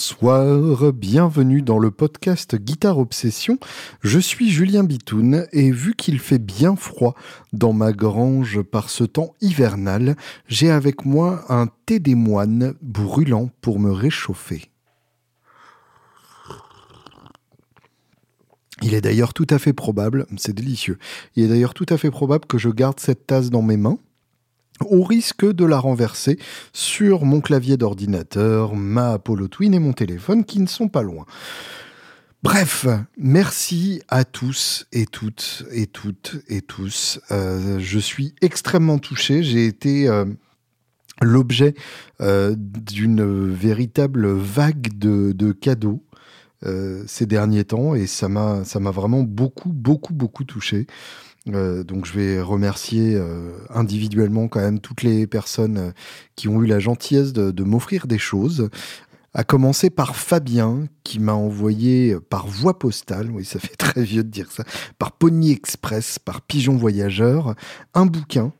Bonsoir, bienvenue dans le podcast Guitare Obsession. Je suis Julien Bitoun et vu qu'il fait bien froid dans ma grange par ce temps hivernal, j'ai avec moi un thé des moines brûlant pour me réchauffer. Il est d'ailleurs tout à fait probable, c'est délicieux, il est d'ailleurs tout à fait probable que je garde cette tasse dans mes mains au risque de la renverser sur mon clavier d'ordinateur, ma Apollo Twin et mon téléphone qui ne sont pas loin. Bref, merci à tous et toutes et toutes et tous. Euh, je suis extrêmement touché. J'ai été euh, l'objet euh, d'une véritable vague de, cadeaux. ces derniers temps et ça m'a ça m'a vraiment beaucoup beaucoup beaucoup touché. Euh, donc je vais remercier euh, individuellement quand même toutes les personnes euh, qui ont eu la gentillesse de, m'offrir des choses. À commencer par Fabien, qui m'a envoyé par voie postale, oui ça fait très vieux de dire ça, par Pony Express, par Pigeon Voyageur, un bouquin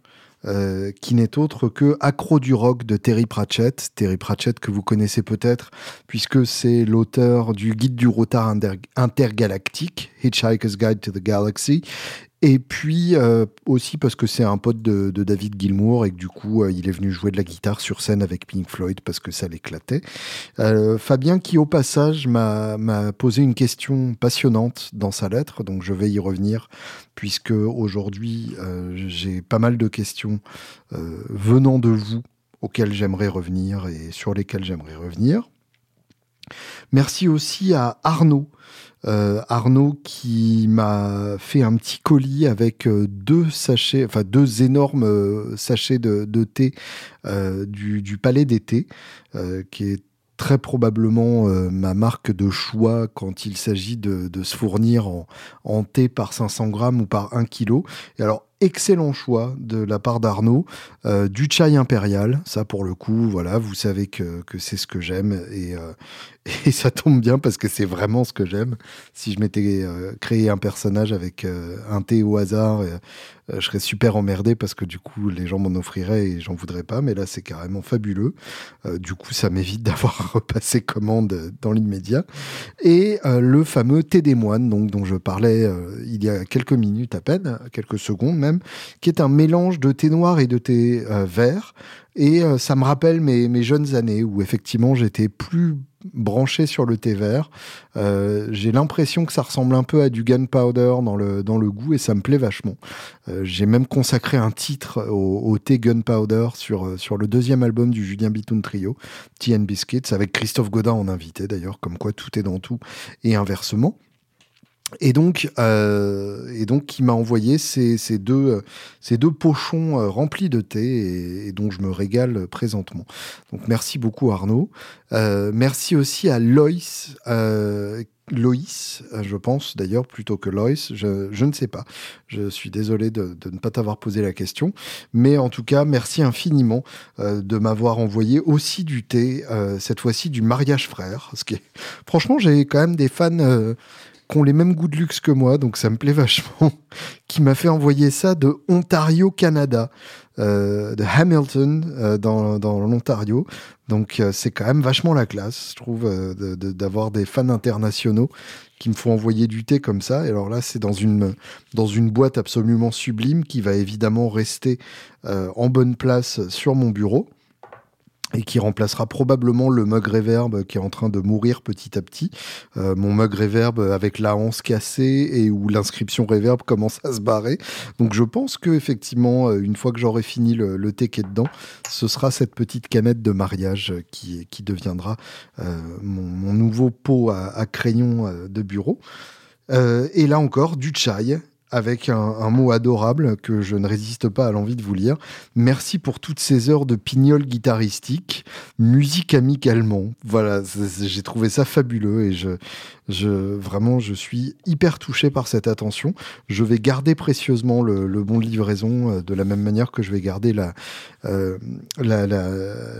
qui n'est autre que Accro du rock de Terry Pratchett. Terry Pratchett que vous connaissez peut-être puisque c'est l'auteur du Guide du retard intergalactique, Hitchhiker's Guide to the Galaxy, et puis euh, aussi parce que c'est un pote de, David Gilmour et que du coup euh, il est venu jouer de la guitare sur scène avec Pink Floyd parce que ça l'éclatait. Euh, Fabien qui au passage m'a posé une question passionnante dans sa lettre, donc je vais y revenir puisque aujourd'hui j'ai pas mal de questions venant de vous auxquelles j'aimerais revenir et sur lesquelles j'aimerais revenir. Merci aussi à Arnaud euh, Arnaud qui m'a fait un petit colis avec euh, deux sachets, enfin deux énormes euh, sachets de, thé du, Palais d'été, qui est très probablement ma marque de choix quand il s'agit de, se fournir en, thé par 500 grammes ou par 1 kg. Et alors, excellent choix de la part d'Arnaud. Euh, du chai impérial, ça pour le coup, voilà, vous savez que, c'est ce que j'aime et, euh, ça tombe bien parce que c'est vraiment ce que j'aime. Si je m'étais euh, créé un personnage avec un thé au hasard, je serais super emmerdé parce que du coup les gens m'en offriraient et j'en voudrais pas, mais là c'est carrément fabuleux. du coup ça m'évite d'avoir à repasser commande dans l'immédiat. Et le fameux thé des moines, donc, dont je parlais il y a quelques minutes à peine, quelques secondes même, qui est un mélange de thé noir et de thé euh, vert. Et euh, ça me rappelle mes, jeunes années où effectivement j'étais plus branché sur le thé vert. Euh, j'ai l'impression que ça ressemble un peu à du gunpowder dans le, dans le goût et ça me plaît vachement. j'ai même consacré un titre au, thé gunpowder sur, sur le deuxième album du Julien Bitoun Trio, Tea and Biscuits, avec Christophe Godin en invité d'ailleurs, comme quoi tout est dans tout et inversement. Et donc, euh, et donc, qui m'a envoyé ces, ces, deux, ces deux pochons euh, remplis de thé et, dont je me régale présentement. Donc, merci beaucoup Arnaud. Euh, merci aussi à Loïs, euh, Loïs, je pense d'ailleurs, plutôt que Loïs, je, je, ne sais pas. Je suis désolé de, de ne pas t'avoir posé la question. Mais en tout cas, merci infiniment euh, de m'avoir envoyé aussi du thé, cette fois-ci du mariage frère. Ce qui est... Franchement, j'ai quand même des fans qui ont les mêmes goûts de luxe que moi, donc ça me plaît vachement, qui m'a fait envoyer ça de Ontario, Canada, euh, de Hamilton, euh, dans, l'Ontario. Donc euh, c'est quand même vachement la classe, je trouve, d'avoir des fans internationaux qui me font envoyer du thé comme ça. Et alors là, c'est dans une, dans une boîte absolument sublime qui va évidemment rester en bonne place sur mon bureau et qui remplacera probablement le mug reverb qui est en train de mourir petit à petit. Euh, mon mug reverb avec la hanse cassée et où l'inscription reverb commence à se barrer. Donc je pense que effectivement, euh, une fois que j'aurai fini le, le thé qui est dedans, ce sera cette petite canette de mariage qui, qui deviendra euh, mon, nouveau pot à, à crayon de bureau. et là encore, du chai avec un, mot adorable que je ne résiste pas à l'envie de vous lire. Merci pour toutes ces heures de pignol guitaristique, musique amicalement. Voilà, j'ai trouvé ça fabuleux et je, je, vraiment, je suis hyper touché par cette attention. Je vais garder précieusement le, bon livraison euh, de la même manière que je vais garder la, euh,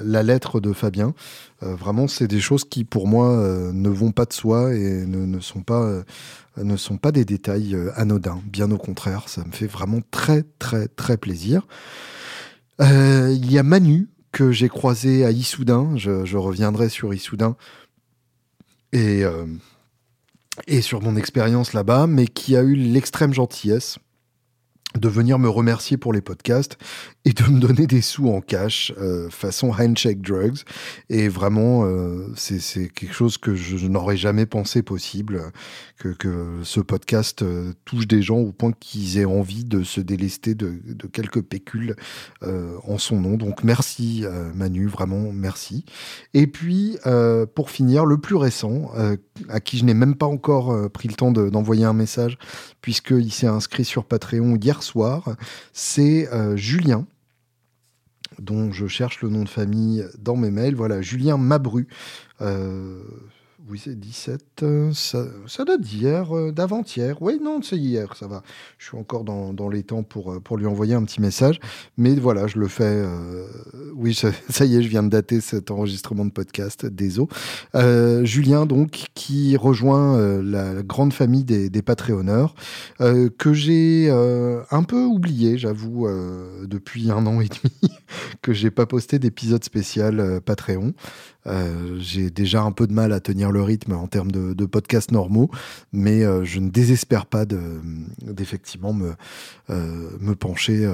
lettre de Fabien. Euh, vraiment, c'est des choses qui, pour moi, ne vont pas de soi et ne, sont pas des détails anodins. Bien au contraire, ça me fait vraiment très très très plaisir. Il y a Manu que j'ai croisé à Issoudun. Je, reviendrai sur Issoudun et, et sur mon expérience là-bas, mais qui a eu l'extrême gentillesse de venir me remercier pour les podcasts et de me donner des sous en cash euh, façon handshake drugs. Et vraiment euh, c'est quelque chose que je, n'aurais jamais pensé possible que, que ce podcast euh, touche des gens au point qu'ils aient envie de se délester de, de quelques pécules en son nom. Donc merci Manu vraiment merci. Et puis pour finir le plus récent à qui je n'ai même pas encore pris le temps d'envoyer un message puisqu'il s'est inscrit sur Patreon hier soir c'est Julien dont je cherche le nom de famille dans mes mails. Voilà, Julien Mabru. Euh, oui, c'est 17. Euh, ça, ça date d'hier, euh, d'avant-hier. Oui, non, c'est hier, ça va. Je suis encore dans, les temps pour, euh, pour lui envoyer un petit message. Mais voilà, je le fais. oui, ça, y est, je viens de dater cet enregistrement de podcast. Désolé. Julien, donc, qui rejoint la grande famille des, des Patreonneurs, que j'ai un peu oublié, j'avoue, depuis un an et demi, que j'ai pas posté d'épisode spécial Patreon. Euh, j'ai déjà un peu de mal à tenir le rythme en termes de, podcasts normaux, mais euh, je ne désespère pas d'effectivement me, euh, pencher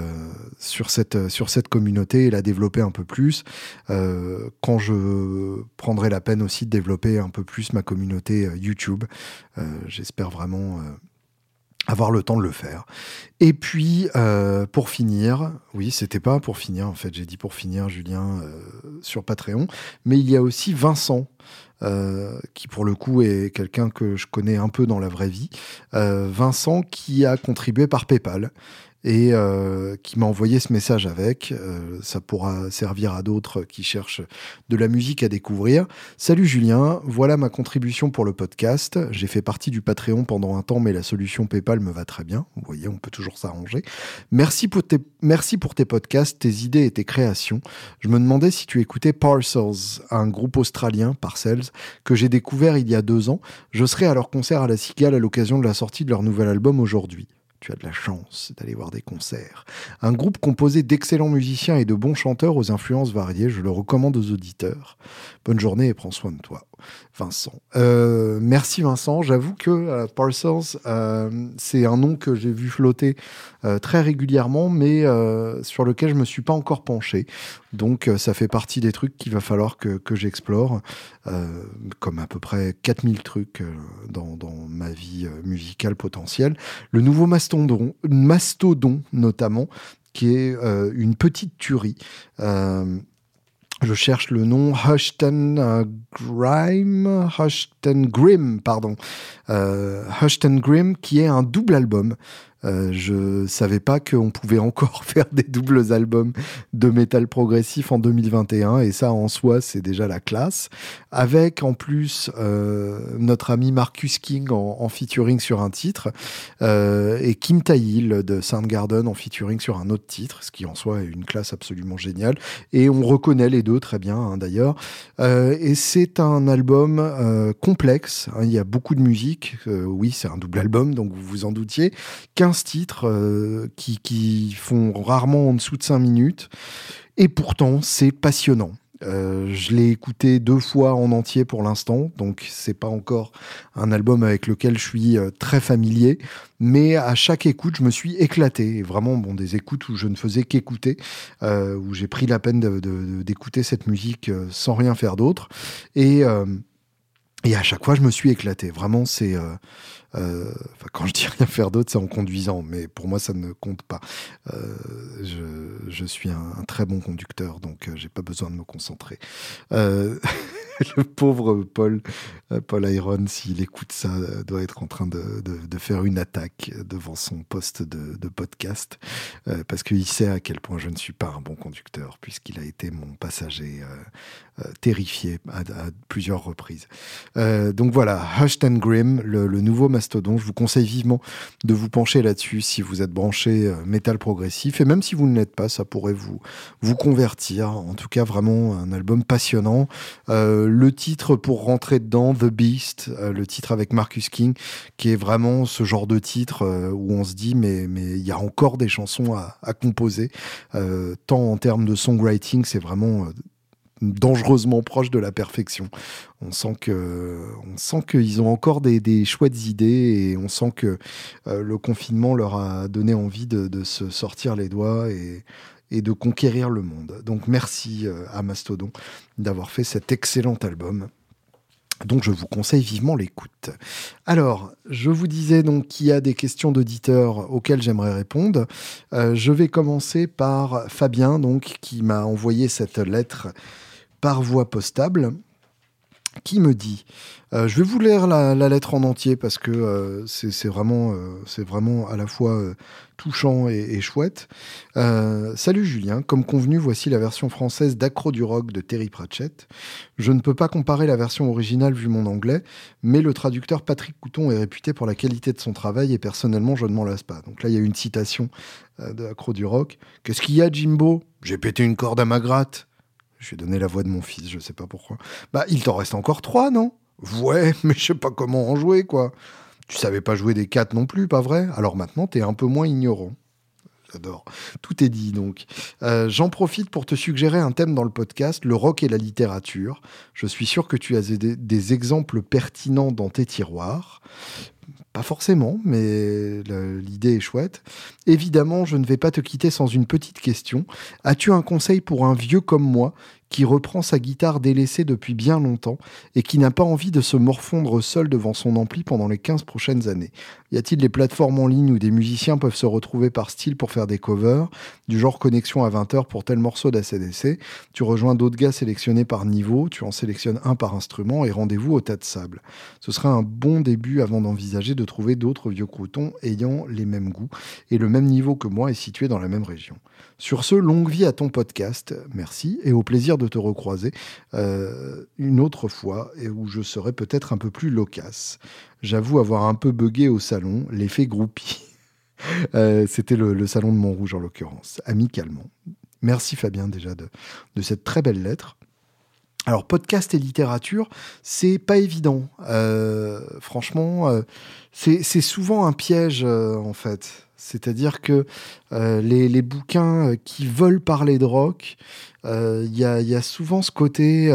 sur, cette, sur cette communauté et la développer un peu plus. quand je prendrai la peine aussi de développer un peu plus ma communauté YouTube, j'espère vraiment avoir le temps de le faire. Et puis, euh, pour finir, oui, c'était pas pour finir, en fait, j'ai dit pour finir, Julien, euh, sur Patreon, mais il y a aussi Vincent, euh, qui pour le coup est quelqu'un que je connais un peu dans la vraie vie. Vincent qui a contribué par PayPal et euh, qui m'a envoyé ce message avec. Euh, ça pourra servir à d'autres qui cherchent de la musique à découvrir. Salut Julien, voilà ma contribution pour le podcast. J'ai fait partie du Patreon pendant un temps, mais la solution PayPal me va très bien. Vous voyez, on peut toujours s'arranger. Merci pour tes, merci pour tes podcasts, tes idées et tes créations. Je me demandais si tu écoutais Parcels, un groupe australien, Parcels, que j'ai découvert il y a deux ans. Je serai à leur concert à la Cigale à l'occasion de la sortie de leur nouvel album aujourd'hui tu as de la chance d'aller voir des concerts. Un groupe composé d'excellents musiciens et de bons chanteurs aux influences variées, je le recommande aux auditeurs. Bonne journée et prends soin de toi. Vincent. Euh, merci Vincent. J'avoue que euh, Parcels, euh, c'est un nom que j'ai vu flotter très régulièrement, mais sur lequel je me suis pas encore penché. Donc ça fait partie des trucs qu'il va falloir que, que j'explore, comme à peu près 4000 trucs dans, dans, ma vie musicale potentielle. Le nouveau Mastodon, Mastodon notamment, qui est une petite tuerie je cherche le nom Hushton euh, Grime, Hushton Grim, pardon, euh, Hushton Grim, qui est un double album euh, je savais pas qu'on pouvait encore faire des doubles albums de métal progressif en 2021 et ça en soi c'est déjà la classe. Avec en plus euh, notre ami Marcus King en, featuring sur un titre euh, et Kim Tail de Soundgarden en featuring sur un autre titre, ce qui en soi est une classe absolument géniale et on reconnaît les deux très bien hein, d'ailleurs. et c'est un album complexe, hein. il y a beaucoup de musique, oui c'est un double album donc vous vous en doutiez. 15 titres euh, qui, qui, font rarement en dessous de 5 minutes. Et pourtant, c'est passionnant. Euh, je l'ai écouté deux fois en entier pour l'instant, donc c'est pas encore un album avec lequel je suis euh, très familier, mais à chaque écoute, je me suis éclaté. Et vraiment, bon, des écoutes où je ne faisais qu'écouter, où j'ai pris la peine d'écouter cette musique sans rien faire d'autre. Et, et à chaque fois, je me suis éclaté. Vraiment, c'est euh, quand je dis rien faire d'autre, c'est en conduisant, mais pour moi, ça ne compte pas. Euh, je, suis un, très bon conducteur, donc euh, j'ai pas besoin de me concentrer. le pauvre Paul, Paul Iron, s'il écoute ça, doit être en train de, faire une attaque devant son poste de, podcast, parce qu'il sait à quel point je ne suis pas un bon conducteur, puisqu'il a été mon passager terrifié à, plusieurs reprises. donc voilà, Hushed and Grim, le, nouveau Mastodon. Je vous conseille vivement de vous pencher là-dessus si vous êtes branché euh, métal progressif. Et même si vous ne l'êtes pas, ça pourrait vous, vous convertir. En tout cas, vraiment un album passionnant. Euh, le titre pour rentrer dedans, The Beast, euh, le titre avec Marcus King, qui est vraiment ce genre de titre où on se dit, mais mais il y a encore des chansons à, composer. tant en termes de songwriting, c'est vraiment dangereusement proche de la perfection. On sent que, on sent qu'ils ont encore des, chouettes idées et on sent que euh, le confinement leur a donné envie de, se sortir les doigts et, et, de conquérir le monde. Donc merci euh, à Mastodon d'avoir fait cet excellent album. Donc je vous conseille vivement l'écoute. Alors, je vous disais donc qu'il y a des questions d'auditeurs auxquelles j'aimerais répondre. Euh, je vais commencer par Fabien, donc qui m'a envoyé cette lettre par voie postable qui me dit, euh, je vais vous lire la, lettre en entier parce que c'est vraiment, c'est vraiment à la fois touchant et, chouette. Salut Julien, comme convenu, voici la version française d'Acro du Rock de Terry Pratchett. Je ne peux pas comparer la version originale vu mon anglais, mais le traducteur Patrick Couton est réputé pour la qualité de son travail et personnellement, je ne m'en lasse pas. Donc là, il y a une citation d'Acro du Rock. Qu'est-ce qu'il y a, Jimbo? J'ai pété une corde à ma gratte. Je vais donner la voix de mon fils, je sais pas pourquoi. Bah, il t'en reste encore trois, non? Ouais, mais je sais pas comment en jouer, quoi. Tu savais pas jouer des quatre non plus, pas vrai? Alors maintenant, t'es un peu moins ignorant. J'adore. Tout est dit donc. Euh, j'en profite pour te suggérer un thème dans le podcast, le rock et la littérature. Je suis sûr que tu as des exemples pertinents dans tes tiroirs. Pas forcément, mais l'idée est chouette. Évidemment, je ne vais pas te quitter sans une petite question. As-tu un conseil pour un vieux comme moi qui reprend sa guitare délaissée depuis bien longtemps et qui n'a pas envie de se morfondre seul devant son ampli pendant les 15 prochaines années Y a-t-il des plateformes en ligne où des musiciens peuvent se retrouver par style pour faire des covers, du genre connexion à 20h pour tel morceau d'ACDC Tu rejoins d'autres gars sélectionnés par niveau, tu en sélectionnes un par instrument et rendez-vous au tas de sable. Ce serait un bon début avant d'envisager de trouver d'autres vieux croutons ayant les mêmes goûts et le même niveau que moi et situé dans la même région. Sur ce, longue vie à ton podcast, merci, et au plaisir de te recroiser euh, une autre fois, et où je serai peut-être un peu plus loquace. J'avoue avoir un peu bugué au salon, l'effet groupie. Euh, c'était le, salon de Montrouge en l'occurrence, amicalement. Merci Fabien déjà de, cette très belle lettre. Alors, podcast et littérature, c'est pas évident. Euh, franchement, c'est souvent un piège, en fait. C'est-à-dire que euh, les, bouquins qui veulent parler de rock, il y, a, souvent ce côté,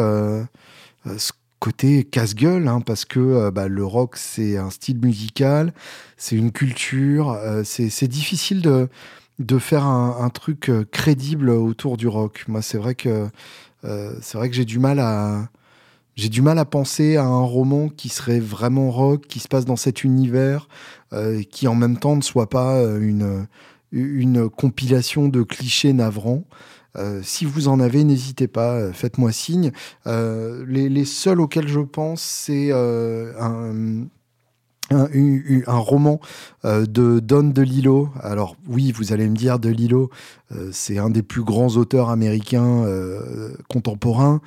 ce côté casse-gueule, hein, parce que bah, le rock, c'est un style musical, c'est une culture, c'est difficile de, de faire un, truc crédible autour du rock. Moi, c'est vrai que, que j'ai du mal à j'ai du mal à penser à un roman qui serait vraiment rock, qui se passe dans cet univers, euh, qui en même temps ne soit pas euh, une, une compilation de clichés navrants. Euh, si vous en avez, n'hésitez pas, faites-moi signe. les, les, seuls auxquels je pense, c'est un, un, roman de Don DeLillo. Alors oui, vous allez me dire DeLillo, c'est un des plus grands auteurs américains contemporains.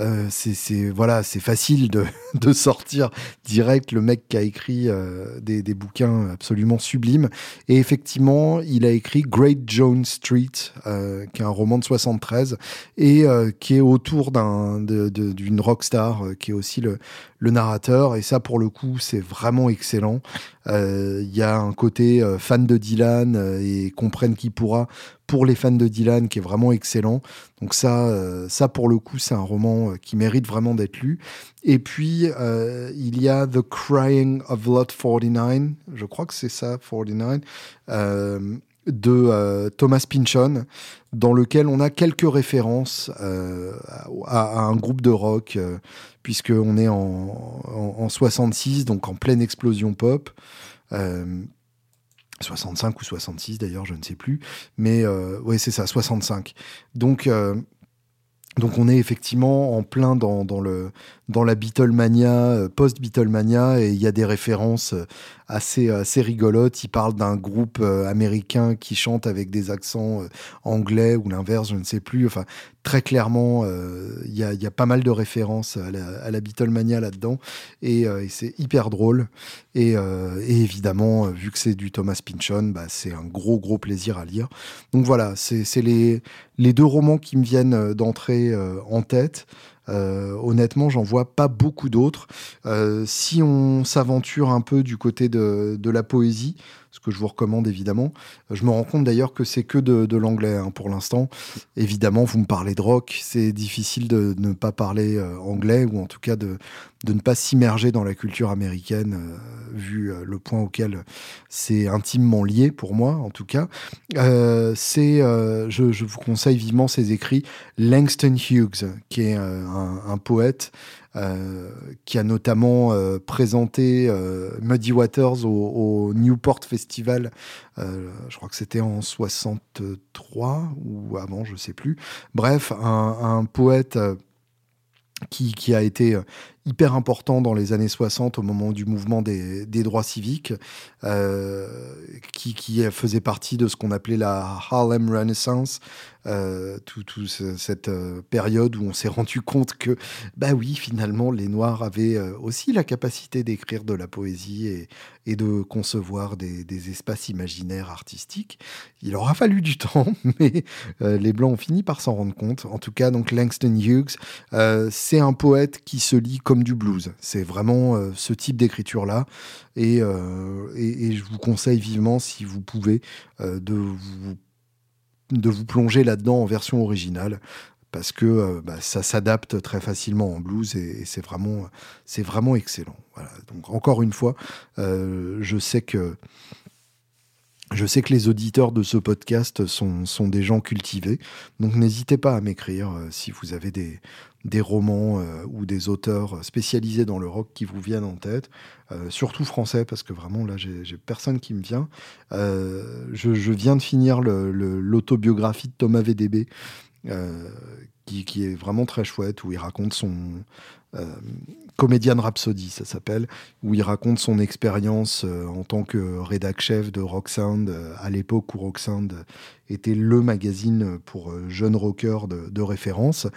Euh, c'est voilà, c'est facile de, de, sortir direct le mec qui a écrit euh, des, des, bouquins absolument sublimes. Et effectivement, il a écrit Great Jones Street, euh, qui est un roman de 73 et qui est autour d'un d'une rockstar qui est aussi le, le narrateur. Et ça, pour le coup, c'est vraiment excellent. Il y a un côté fan de Dylan et comprenne qui pourra pour les fans de Dylan qui est vraiment excellent. Donc ça, euh, ça pour le coup, c'est un roman euh, qui mérite vraiment d'être lu. Et puis, euh, il y a The Crying of Lot 49, je crois que c'est ça, 49, de Thomas Pynchon, dans lequel on a quelques références à, un groupe de rock, puisqu'on est en, en, 66, donc en pleine explosion pop. 65 ou 66 d'ailleurs, je ne sais plus. Mais euh, oui, c'est ça, 65. Donc, euh, donc on est effectivement en plein dans, dans le, dans la Beatlemania, euh, post-Beatlemania, et il y a des références assez, assez rigolotes. Il parle d'un groupe américain qui chante avec des accents anglais ou l'inverse, je ne sais plus. Enfin, très clairement, il y, a, y, a, pas mal de références à la, à la Beatlemania là-dedans, et, et c'est hyper drôle. Et, et évidemment, vu que c'est du Thomas Pynchon, bah, c'est un gros, gros plaisir à lire. Donc voilà, c'est les, les deux romans qui me viennent d'entrer en tête. Euh, honnêtement, j'en vois pas beaucoup d'autres. Euh, si on s'aventure un peu du côté de, la poésie, ce que je vous recommande évidemment. Je me rends compte d'ailleurs que c'est que de, l'anglais hein, pour l'instant. Évidemment, vous me parlez de rock, c'est difficile de ne pas parler euh, anglais ou en tout cas de, de ne pas s'immerger dans la culture américaine, euh, vu euh, le point auquel c'est intimement lié pour moi, en tout cas. c'est, je, vous conseille vivement ses écrits Langston Hughes, qui est un, poète qui a notamment présenté Muddy Waters au, Newport Festival, je crois que c'était en 63 ou avant, je sais plus. Bref, un, un poète qui, qui, a été hyper important dans les années 60 au moment du mouvement des, des droits civiques, euh, qui, qui, faisait partie de ce qu'on appelait la Harlem Renaissance, euh, toute tout cette euh, période où on s'est rendu compte que, bah oui, finalement, les Noirs avaient aussi la capacité d'écrire de la poésie et, et de concevoir des, des, espaces imaginaires artistiques. Il aura fallu du temps, mais les Blancs ont fini par s'en rendre compte. En tout cas, donc Langston Hughes, c'est un poète qui se lit comme du blues. C'est vraiment ce type d'écriture-là. Et, et, je vous conseille vivement, si vous pouvez, de vous de vous plonger là-dedans en version originale parce que euh, bah, ça s'adapte très facilement en blues et, c'est vraiment, excellent. Donc encore une fois, euh, je sais que je sais que les auditeurs de ce podcast sont, sont des gens cultivés, donc n'hésitez pas à m'écrire euh, si vous avez des, des romans euh, ou des auteurs spécialisés dans le rock qui vous viennent en tête, euh, surtout français, parce que vraiment là, j'ai personne qui me vient. Je, je, viens de finir l'autobiographie de Thomas VDB, qui, est vraiment très chouette, où il raconte son, euh, Comédienne Rhapsody, ça s'appelle, où il raconte son expérience euh, en tant que rédac chef de Rock Sound euh, à l'époque où Rock Sound était le magazine pour jeunes rockers de référence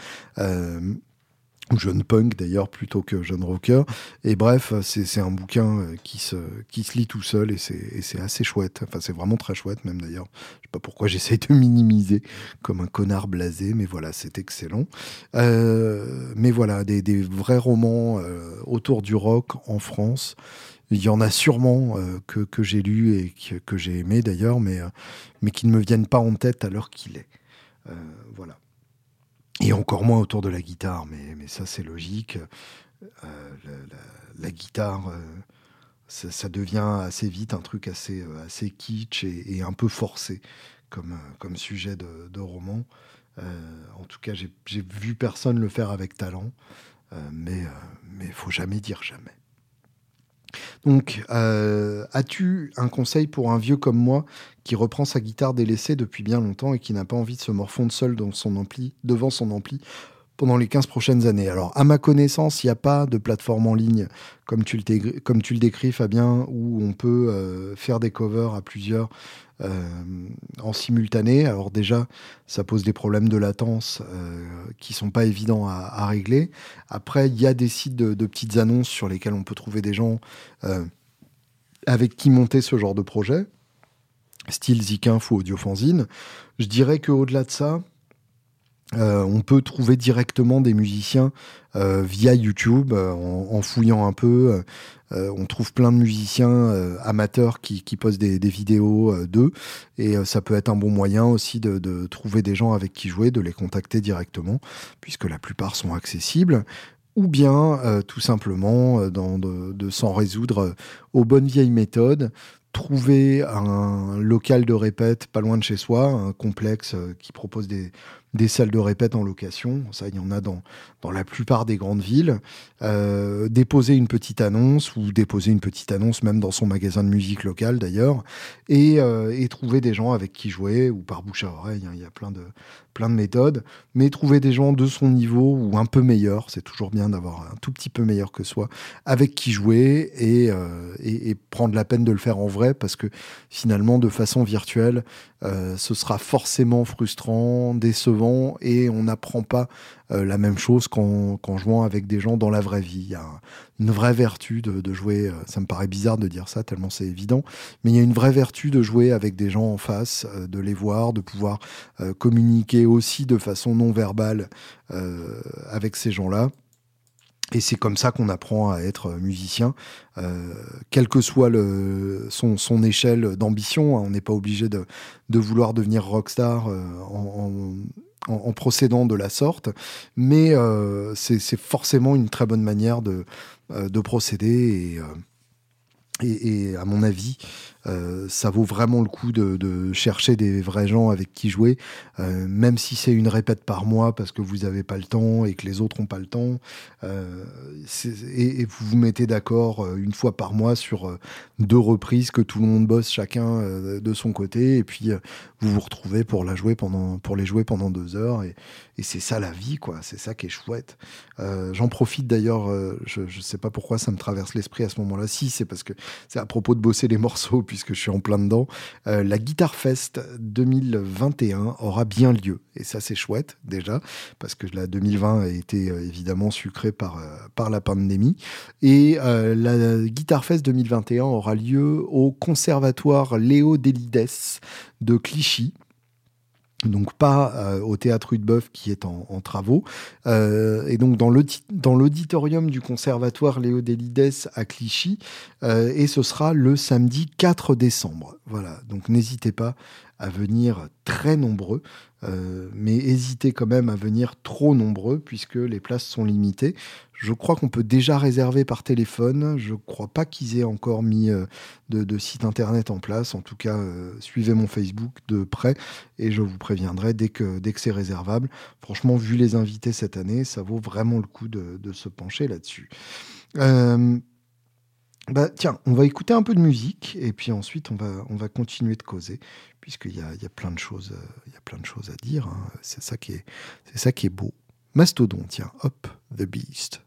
ou jeune punk d'ailleurs plutôt que jeune rocker. Et bref, c'est un bouquin euh, qui se, qui se lit tout seul et c'est assez chouette. Enfin, c'est vraiment très chouette même d'ailleurs. Je sais pas pourquoi j'essaye de minimiser comme un connard blasé, mais voilà, c'est excellent. Euh, mais voilà, des, des vrais romans euh, autour du rock en France. Il y en a sûrement que, que j'ai lu et que, que j'ai aimé d'ailleurs, mais, mais qui ne me viennent pas en tête à l'heure qu'il est. voilà. Et encore moins autour de la guitare, mais, mais ça c'est logique. Euh, la, guitare, euh, ça, devient assez vite un truc assez, euh, assez kitsch et, un peu forcé comme, comme sujet de, de roman. en tout cas, j'ai vu personne le faire avec talent, mais il ne faut jamais dire jamais. Donc, euh, as-tu un conseil pour un vieux comme moi qui reprend sa guitare délaissée depuis bien longtemps et qui n'a pas envie de se morfondre seul devant son ampli pendant les 15 prochaines années. Alors, à ma connaissance, il n'y a pas de plateforme en ligne, comme tu le, décris, Fabien, où on peut euh, faire des covers à plusieurs euh, en simultané. Alors déjà, ça pose des problèmes de latence euh, qui sont pas évidents à, régler. Après, il y a des sites de, de, petites annonces sur lesquels on peut trouver des gens avec qui monter ce genre de projet, style Zikinf ou Audiofanzine. Je dirais qu'au-delà de ça, euh, on peut trouver directement des musiciens euh, via YouTube euh, en, fouillant un peu. on trouve plein de musiciens amateurs qui, posent des, vidéos d'eux et ça peut être un bon moyen aussi de, trouver des gens avec qui jouer, de les contacter directement puisque la plupart sont accessibles ou bien tout simplement de s'en résoudre aux bonnes vieilles méthodes trouver un local de répète pas loin de chez soi, un complexe qui propose des, des salles de répète en location. Ça, il y en a dans, dans la plupart des grandes villes. Euh, déposer une petite annonce ou déposer une petite annonce même dans son magasin de musique local d'ailleurs et, euh, et, trouver des gens avec qui jouer ou par bouche à oreille. Hein, il y a plein de, plein de méthodes. Mais trouver des gens de son niveau ou un peu meilleur, c'est toujours bien d'avoir un tout petit peu meilleur que soi, avec qui jouer et, euh, et, et, prendre la peine de le faire en vrai parce que finalement, de façon virtuelle, ce sera forcément frustrant, décevant et on n'apprend pas euh, la même chose qu'en jouant avec des gens dans la vraie vie. Il y a une vraie vertu de, jouer, euh, ça me paraît bizarre de dire ça tellement c'est évident, mais il y a une vraie vertu de jouer avec des gens en face, de les voir, de pouvoir communiquer aussi de façon non verbale avec ces gens-là. Et c'est comme ça qu'on apprend à être musicien, euh, quelle que soit son, échelle d'ambition. Hein. on n'est pas obligé de, vouloir devenir rockstar euh, en, en, procédant de la sorte, mais euh, c'est forcément une très bonne manière de, euh, de procéder. Et, et, à mon avis, euh, ça vaut vraiment le coup de, de, chercher des vrais gens avec qui jouer, euh, même si c'est une répète par mois parce que vous n'avez pas le temps et que les autres n'ont pas le temps. Euh, et, et, vous vous mettez d'accord euh, une fois par mois sur euh, deux reprises que tout le monde bosse chacun de son côté, et puis vous vous retrouvez pour la jouer pendant, pour les jouer pendant deux heures. Et, et c'est ça la vie, quoi. C'est ça qui est chouette. J'en profite d'ailleurs. je ne sais pas pourquoi ça me traverse l'esprit à ce moment-là. Si, c'est parce que c'est à propos de bosser les morceaux puisque je suis en plein dedans, euh, la Guitar Fest 2021 aura bien lieu. Et ça, c'est chouette, déjà, parce que la 2020 a été euh, évidemment sucrée par, euh, par la pandémie. Et euh, la Guitar Fest 2021 aura lieu au Conservatoire Léo Delides de Clichy donc pas euh, au théâtre Rudebeuf qui est en, travaux. Euh, et donc dans l'auditorium du conservatoire Léo Delides à Clichy, euh, et ce sera le samedi 4 décembre. Voilà, donc n'hésitez pas à venir très nombreux, mais hésitez quand même à venir trop nombreux puisque les places sont limitées. Je crois qu'on peut déjà réserver par téléphone. Je ne crois pas qu'ils aient encore mis euh, de, site internet en place. En tout cas, euh, suivez mon Facebook de près et je vous préviendrai dès que, c'est réservable. Franchement, vu les invités cette année, ça vaut vraiment le coup de, se pencher là-dessus. Euh, bah, tiens, on va écouter un peu de musique et puis ensuite on va, on va continuer de causer puisqu'il y a, y a plein de choses, il y a plein de choses à dire. Hein. C'est ça qui est, c'est ça qui est beau. Mastodon, tiens, hop, The Beast.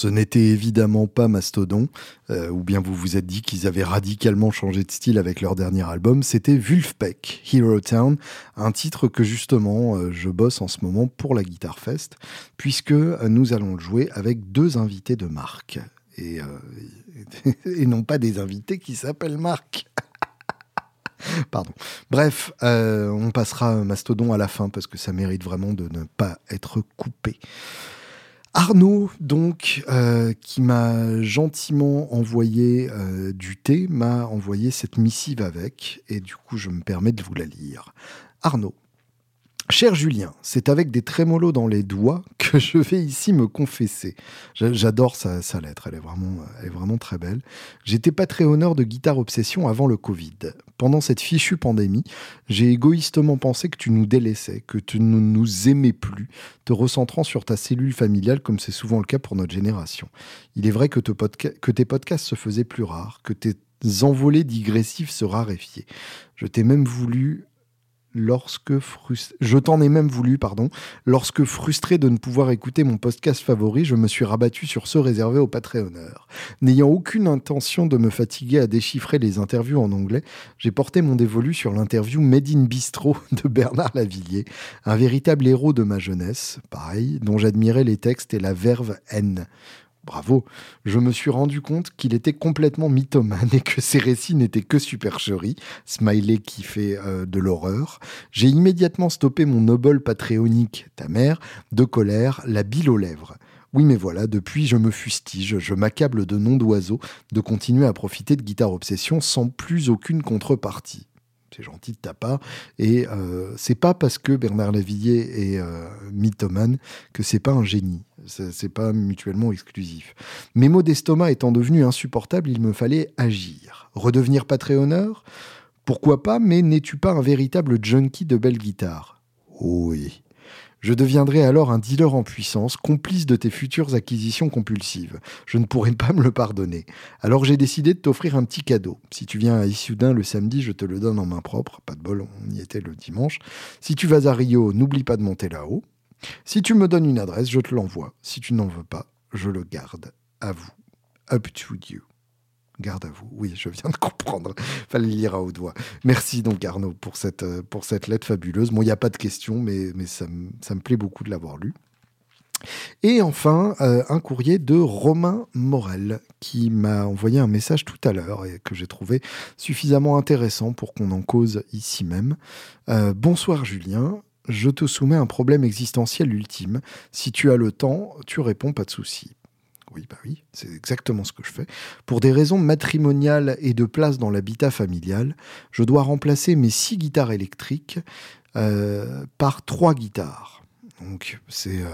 Ce n'était évidemment pas Mastodon, euh, ou bien vous vous êtes dit qu'ils avaient radicalement changé de style avec leur dernier album, c'était Vulfpeck, Hero Town, un titre que justement euh, je bosse en ce moment pour la Guitar Fest, puisque nous allons le jouer avec deux invités de marque. Et, euh, et non pas des invités qui s'appellent Marc. Pardon. Bref, euh, on passera Mastodon à la fin parce que ça mérite vraiment de ne pas être coupé. Arnaud, donc, euh, qui m'a gentiment envoyé euh, du thé, m'a envoyé cette missive avec, et du coup, je me permets de vous la lire. Arnaud, Cher Julien, c'est avec des trémolos dans les doigts que je vais ici me confesser. J'adore sa, lettre, elle est, vraiment, elle est vraiment très belle. J'étais pas très honneur de guitare obsession avant le Covid. Pendant cette fichue pandémie, j'ai égoïstement pensé que tu nous délaissais, que tu ne nous aimais plus, te recentrant sur ta cellule familiale comme c'est souvent le cas pour notre génération. Il est vrai que, que tes podcasts se faisaient plus rares, que tes envolées digressifs se raréfiaient. Je t'ai même voulu lorsque je t'en ai même voulu, pardon, lorsque frustré de ne pouvoir écouter mon podcast favori, je me suis rabattu sur ceux réservés aux Patreonneurs. N'ayant aucune intention de me fatiguer à déchiffrer les interviews en anglais, j'ai porté mon dévolu sur l'interview Made in Bistro de Bernard Lavillier, un véritable héros de ma jeunesse, pareil, dont j'admirais les textes et la verve N. Bravo. Je me suis rendu compte qu'il était complètement mythomane et que ses récits n'étaient que supercherie. Smiley qui fait euh, de l'horreur. J'ai immédiatement stoppé mon noble patréonique, ta mère, de colère, la bile aux lèvres. Oui, mais voilà, depuis, je me fustige, je m'accable de noms d'oiseaux de continuer à profiter de Guitare Obsession sans plus aucune contrepartie. C'est gentil de ta part. Et euh, c'est pas parce que Bernard Lavillier est euh, mythomane que c'est pas un génie. C'est pas mutuellement exclusif. Mes maux d'estomac étant devenus insupportables, il me fallait agir. Redevenir patréonneur Pourquoi pas, mais n'es-tu pas un véritable junkie de belles guitares? Oui. Je deviendrai alors un dealer en puissance, complice de tes futures acquisitions compulsives. Je ne pourrai pas me le pardonner. Alors j'ai décidé de t'offrir un petit cadeau. Si tu viens à Issoudun le samedi, je te le donne en main propre. Pas de bol, on y était le dimanche. Si tu vas à Rio, n'oublie pas de monter là-haut. Si tu me donnes une adresse, je te l'envoie. Si tu n'en veux pas, je le garde. À vous. Up to you. Garde à vous. Oui, je viens de comprendre. Fallait lire à haute voix. Merci donc Arnaud pour cette, euh, pour cette lettre fabuleuse. Bon, il n'y a pas de question, mais, ça, me plaît beaucoup de l'avoir lu. Et enfin, euh, un courrier de Romain Morel qui m'a envoyé un message tout à l'heure et que j'ai trouvé suffisamment intéressant pour qu'on en cause ici même. Euh, bonsoir Julien, je te soumets un problème existentiel ultime. Si tu as le temps, tu réponds, pas de souci. Oui, bah oui, c'est exactement ce que je fais. Pour des raisons matrimoniales et de place dans l'habitat familial, je dois remplacer mes six guitares électriques euh, par trois guitares. Donc c'est euh,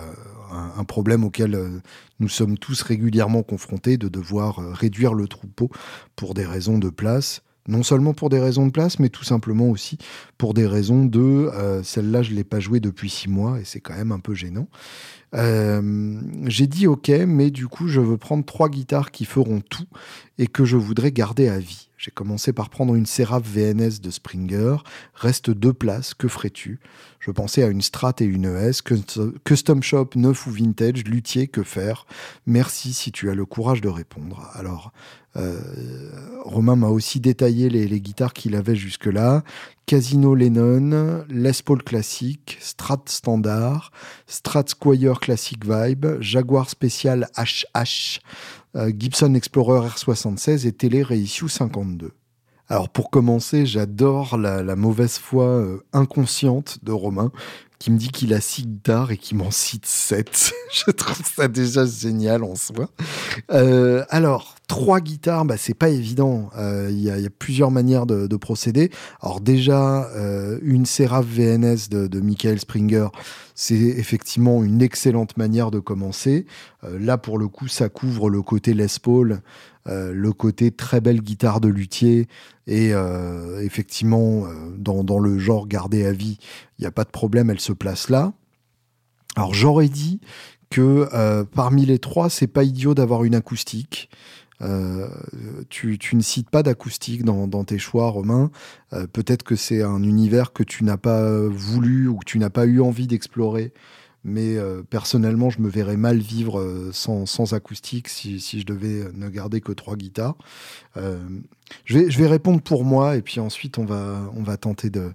un, problème auquel euh, nous sommes tous régulièrement confrontés de devoir réduire le troupeau pour des raisons de place non seulement pour des raisons de place, mais tout simplement aussi pour des raisons de celle-là, je ne l'ai pas jouée depuis six mois et c'est quand même un peu gênant. Euh, j'ai dit ok, mais du coup, je veux prendre trois guitares qui feront tout et que je voudrais garder à vie. J'ai commencé par prendre une Seraph VNS de Springer. Reste deux places, que ferais-tu? Je pensais à une Strat et une ES. Custom Shop, neuf ou vintage, luthier, que faire? Merci si tu as le courage de répondre. Alors, euh, Romain m'a aussi détaillé les, guitares qu'il avait jusque-là. Casino Lennon, Les Paul classique, Strat standard, Strat Squire classic vibe, Jaguar spécial HH, Gibson Explorer R76 et Télé Reissue 52. Alors pour commencer, j'adore la, mauvaise foi euh, inconsciente de Romain qui me dit qu'il a six guitares et qui m'en cite sept. Je trouve ça déjà génial en soi. Euh, alors, trois guitares, bah, c'est pas évident. Euh, il y, a plusieurs manières de, procéder. Alors déjà, euh, une Seraph VNS de, de Michael Springer, c'est effectivement une excellente manière de commencer. là, pour le coup, ça couvre le côté Les Paul, le côté très belle guitare de luthier et effectivement, dans, dans, le genre gardé à vie, il n'y a pas de problème, elle se place là. Alors j'aurais dit que euh, parmi les trois, c'est pas idiot d'avoir une acoustique. Euh, tu, ne cites pas d'acoustique dans, tes choix, Romain. Euh, peut-être que c'est un univers que tu n'as pas voulu ou que tu n'as pas eu envie d'explorer. Mais personnellement, je me verrais mal vivre sans, acoustique si, si, je devais ne garder que trois guitares. je, vais, je vais répondre pour moi et puis ensuite on va, on va tenter de,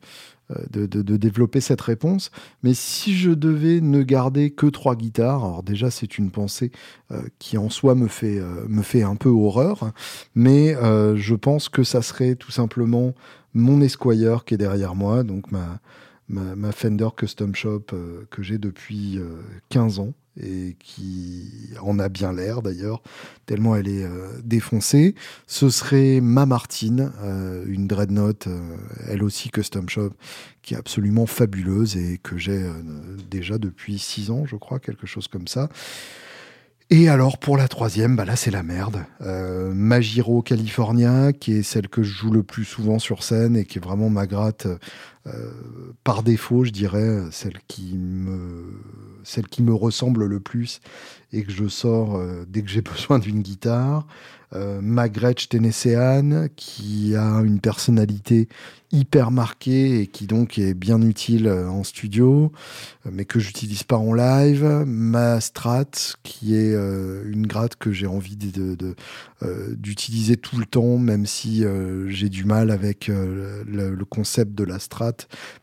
de, développer cette réponse. Mais si je devais ne garder que trois guitares, alors déjà c'est une pensée euh, qui en soi me fait, euh, me fait un peu horreur, mais euh, je pense que ça serait tout simplement mon Esquire qui est derrière moi, donc ma, ma, Fender Custom Shop que j'ai depuis 15 ans et qui en a bien l'air d'ailleurs, tellement elle est euh, défoncée. Ce serait ma Martine, euh, une Dreadnought, euh, elle aussi custom shop, qui est absolument fabuleuse et que j'ai déjà depuis 6 ans, je crois, quelque chose comme ça. Et alors pour la troisième, bah là c'est la merde. Euh, Magiro California, qui est celle que je joue le plus souvent sur scène et qui est vraiment ma gratte euh, par défaut, je dirais, celle qui me, celle qui me ressemble le plus et que je sors euh, dès que j'ai besoin d'une guitare. Euh, ma Gretsch Tennessean, qui a une personnalité hyper marquée et qui donc est bien utile euh, en studio, mais que j'utilise pas en live. Ma Strat, qui est une gratte que j'ai envie d'utiliser tout le temps, même si j'ai du mal avec le, concept de la Strat,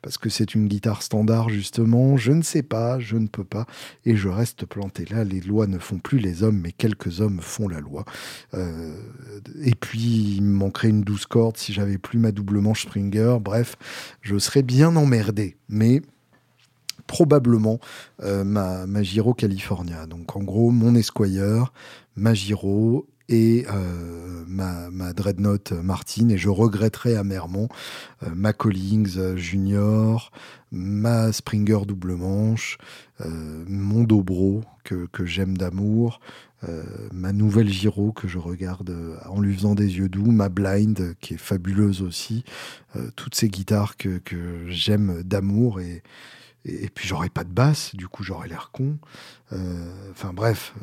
parce que c'est une guitare standard justement. Je ne sais pas, je ne peux pas, et je reste planté là. Les lois ne font plus les hommes, mais quelques hommes font la loi. Euh, et puis, il me manquerait une douze cordes si j'avais plus ma double manche Springer. Bref, je serais bien emmerdé. Mais probablement euh, ma Giro California. Donc en gros, mon Esquire, ma Giro et ma, ma, Dreadnought Martin, et je regretterai amèrement ma Collings Junior, ma Springer double manche, mon Dobro que, que j'aime d'amour, euh, ma nouvelle Giro que je regarde euh, en lui faisant des yeux doux, ma Blind qui est fabuleuse aussi, euh, toutes ces guitares que, j'aime d'amour et, et, puis j'aurais pas de basse, du coup j'aurais l'air con. Enfin bref,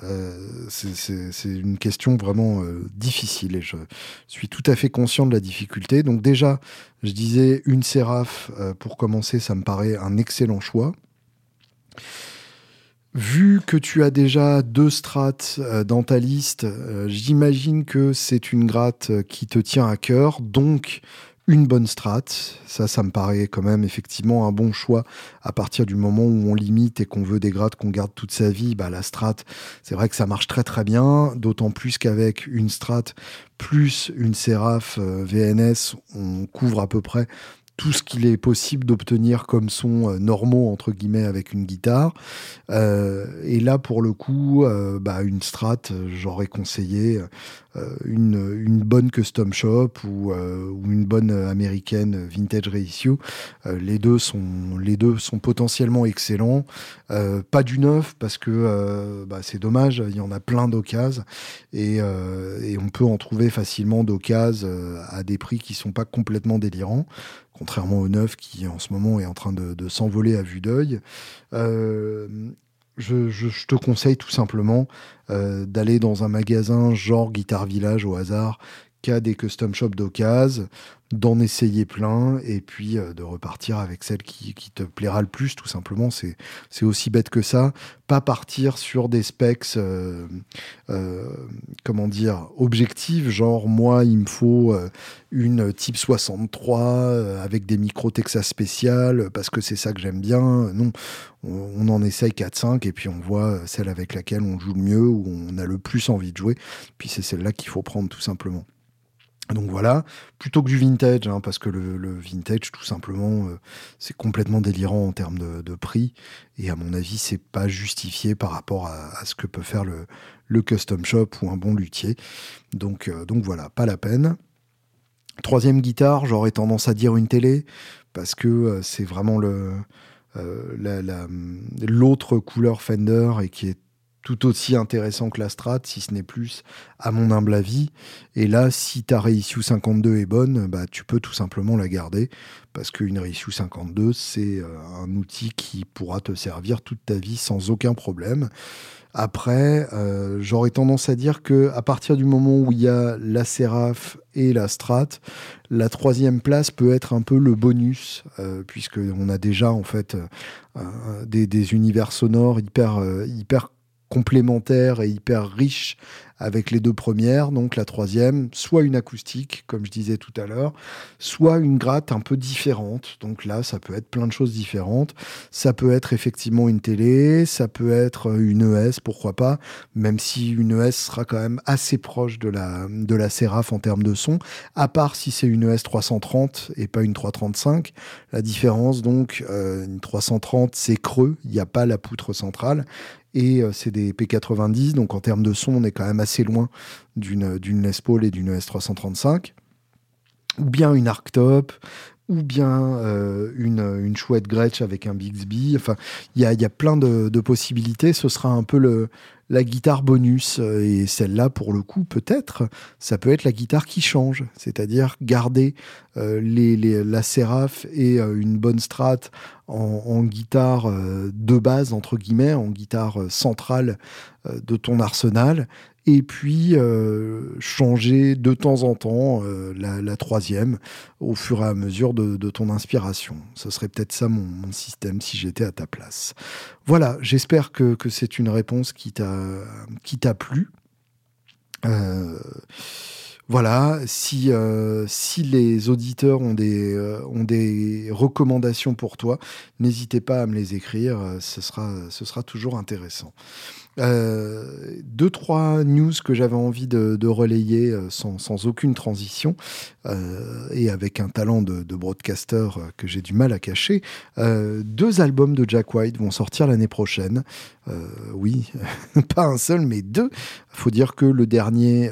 c'est une question vraiment difficile et je suis tout à fait conscient de la difficulté. Donc déjà, je disais une Séraph pour commencer, ça me paraît un excellent choix. Vu que tu as déjà deux strates euh, dans ta liste, euh, j'imagine que c'est une gratte euh, qui te tient à cœur, donc une bonne strate. Ça, ça me paraît quand même effectivement un bon choix à partir du moment où on limite et qu'on veut des grattes qu'on garde toute sa vie. Bah, la strate, c'est vrai que ça marche très très bien, d'autant plus qu'avec une strate plus une Seraph VNS, on couvre à peu près tout ce qu'il est possible d'obtenir comme son euh, normaux entre guillemets avec une guitare. Euh, et là pour le coup, euh, bah, une Strat, j'aurais conseillé une, une, bonne custom shop ou, une bonne américaine vintage reissue. les deux sont les deux sont potentiellement excellents. pas du neuf parce que bah, c'est dommage, il y en a plein d'occasions et, et, on peut en trouver facilement d'occasions à des prix qui sont pas complètement délirants contrairement au neuf qui en ce moment est en train de, s'envoler à vue d'œil. Euh, je, te conseille tout simplement euh, d'aller dans un magasin genre Guitar Village au hasard des custom shops d'occasion, d'en essayer plein et puis euh, de repartir avec celle qui, te plaira le plus, tout simplement. C'est, aussi bête que ça. Pas partir sur des specs, euh, euh, comment dire, objectifs, genre moi, il me faut une Type 63 avec des micros Texas spéciales parce que c'est ça que j'aime bien. Non, on, on en essaye 4-5 et puis on voit celle avec laquelle on joue le mieux ou on a le plus envie de jouer. Puis c'est celle-là qu'il faut prendre tout simplement. Donc voilà, plutôt que du vintage, hein, parce que le, vintage, tout simplement, euh, c'est complètement délirant en termes de, prix, et à mon avis, c'est pas justifié par rapport à, ce que peut faire le, custom shop ou un bon luthier. Donc, euh, donc voilà, pas la peine. Troisième guitare, j'aurais tendance à dire une télé, parce que euh, c'est vraiment l'autre couleur Fender et qui est tout aussi intéressant que la Strat, si ce n'est plus, à mon humble avis. Et là, si ta Reissue 52 est bonne, bah, tu peux tout simplement la garder, parce qu'une Reissue 52, c'est euh, un outil qui pourra te servir toute ta vie sans aucun problème. Après, euh, j'aurais tendance à dire que à partir du moment où il y a la Seraph et la Strat, la troisième place peut être un peu le bonus, euh, puisqu'on a déjà en fait des, des, univers sonores hyper, hyper complémentaire et hyper riche avec les deux premières. Donc la troisième, soit une acoustique, comme je disais tout à l'heure, soit une gratte un peu différente. Donc là, ça peut être plein de choses différentes. Ça peut être effectivement une télé, ça peut être une ES, pourquoi pas, même si une ES sera quand même assez proche de la, de la Seraph en termes de son, à part si c'est une ES 330 et pas une 335. La différence, donc, euh, une 330, c'est creux, il n'y a pas la poutre centrale et euh, c'est des P90, donc en termes de son, on est quand même assez loin d'une Les Paul et d'une S335. Ou bien une Arctop, ou bien euh, une, une, chouette Gretsch avec un Bixby. Enfin, il y a, y a, plein de, possibilités. Ce sera un peu le, la guitare bonus. Et celle-là, pour le coup, peut-être, ça peut être la guitare qui change. C'est-à-dire garder euh, les, la Seraph et euh, une bonne strat en, guitare euh, de base, entre guillemets, en guitare centrale de ton arsenal, et puis changer de temps en temps la, troisième au fur et à mesure de, ton inspiration. Ce serait peut-être ça mon, système si j'étais à ta place. Voilà, j'espère que, que c'est une réponse qui t'a plu. Euh, voilà, si, euh, si les auditeurs ont des, euh, ont des recommandations pour toi, n'hésitez pas à me les écrire, ce sera, ce sera toujours intéressant. Euh, deux, trois news que j'avais envie de, relayer euh, sans, aucune transition euh, et avec un talent de, broadcaster que j'ai du mal à cacher. deux albums de Jack White vont sortir l'année prochaine. oui, pas un seul, mais deux. Faut dire que le dernier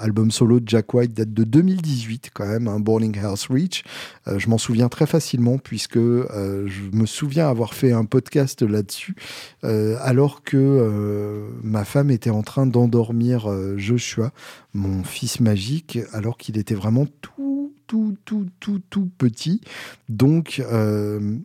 album solo de Jack White date de 2018 quand même, un hein, Boarding House Reach. je m'en souviens très facilement puisque je me souviens avoir fait un podcast là-dessus alors que euh, ma femme était en train d'endormir euh, Joshua, mon fils magique, alors qu'il était vraiment tout, tout, tout, tout, tout petit. Donc, euh,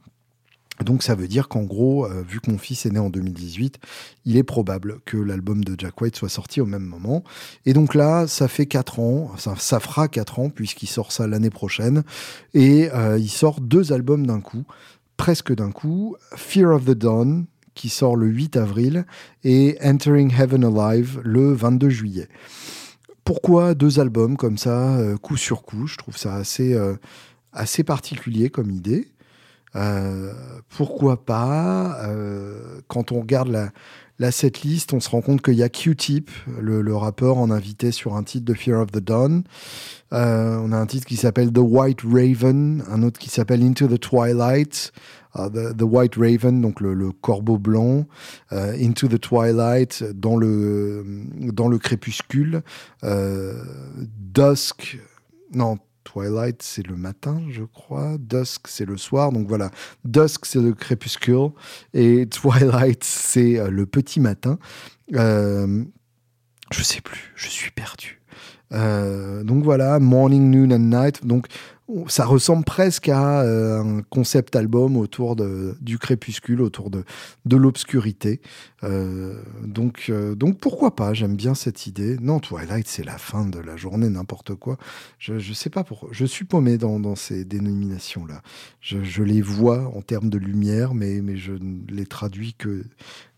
ça veut dire qu'en gros, vu que mon fils est né en 2018, il est probable que l'album de Jack White soit sorti au même moment. Et donc là, ça fait 4 ans, ça, ça fera 4 ans puisqu'il sort ça l'année prochaine. Et il sort deux albums d'un coup, presque d'un coup. Fear of the Dawn, qui sort le 8 avril, et Entering Heaven Alive le 22 juillet. Pourquoi deux albums comme ça, euh, coup sur coup? Je trouve ça assez, euh, assez particulier comme idée. Euh, pourquoi pas Quand on regarde la, la setlist, on se rend compte qu'il y a Q-Tip, le, rappeur, en invité sur un titre de Fear of the Dawn. on a un titre qui s'appelle The White Raven, un autre qui s'appelle Into the Twilight. Uh, the, White Raven, donc le, corbeau blanc, uh, Into the Twilight, dans le, dans le crépuscule, uh, Dusk, non, Twilight, c'est le matin, je crois. Dusk, c'est le soir. Donc voilà, Dusk, c'est le crépuscule. Et Twilight, c'est euh, le petit matin. Euh, je sais plus, je suis perdu. Euh, donc voilà, Morning, Noon and Night. Donc ça ressemble presque à euh, un concept album autour de, du crépuscule, autour de, de l'obscurité. Euh, donc, euh, donc pourquoi pas J'aime bien cette idée. Non, Twilight, c'est la fin de la journée, n'importe quoi. Je ne sais pas pourquoi. Je suis paumé dans, dans ces dénominations-là. Je, je, les vois en termes de lumière, mais, mais je ne les traduis que,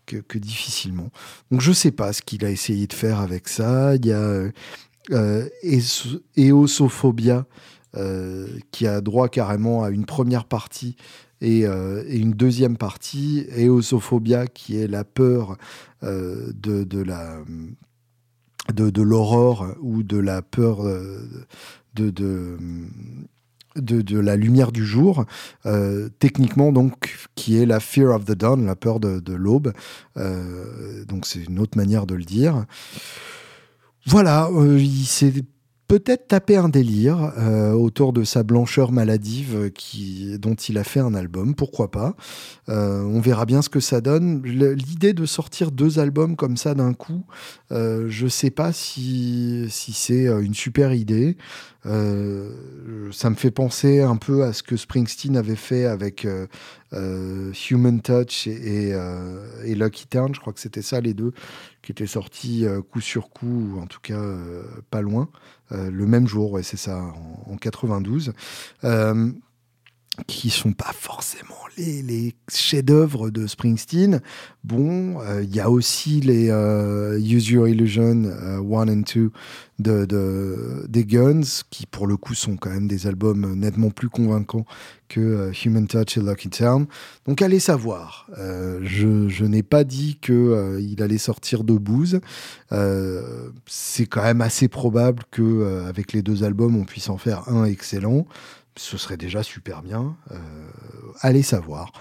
que, difficilement. Donc je ne sais pas ce qu'il a essayé de faire avec ça. Il y a euh, Eosophobia. Euh, qui a droit carrément à une première partie et, euh, une deuxième partie, Eosophobia, qui est la peur euh, de, la de, l'aurore ou de la peur de, de la lumière du jour, techniquement donc, qui est la fear of the dawn, la peur de, l'aube. donc c'est une autre manière de le dire. Voilà, il s'est peut-être taper un délire euh, autour de sa blancheur maladive qui, dont il a fait un album, pourquoi pas. Euh, on verra bien ce que ça donne. L'idée de sortir deux albums comme ça d'un coup, euh, je sais pas si, si c'est une super idée. ça me fait penser un peu à ce que Springsteen avait fait avec Human Touch et, et, Lucky Turn. Je crois que c'était ça les deux qui étaient sortis coup sur coup, ou en tout cas pas loin. Euh, le même jour, ouais, c'est ça, en, 92 euh, qui sont pas forcément les, chefs-d'œuvre de Springsteen. Bon, euh, il y a aussi les Use Your Illusion 1 and 2 de, de, des Guns, qui pour le coup sont quand même des albums nettement plus convaincants que euh, Human Touch et Lucky Town. Donc allez savoir. Euh, je, n'ai pas dit euh, il allait sortir de bouse. c'est quand même assez probable que avec les deux albums, on puisse en faire un excellent ce serait déjà super bien. Euh, allez savoir.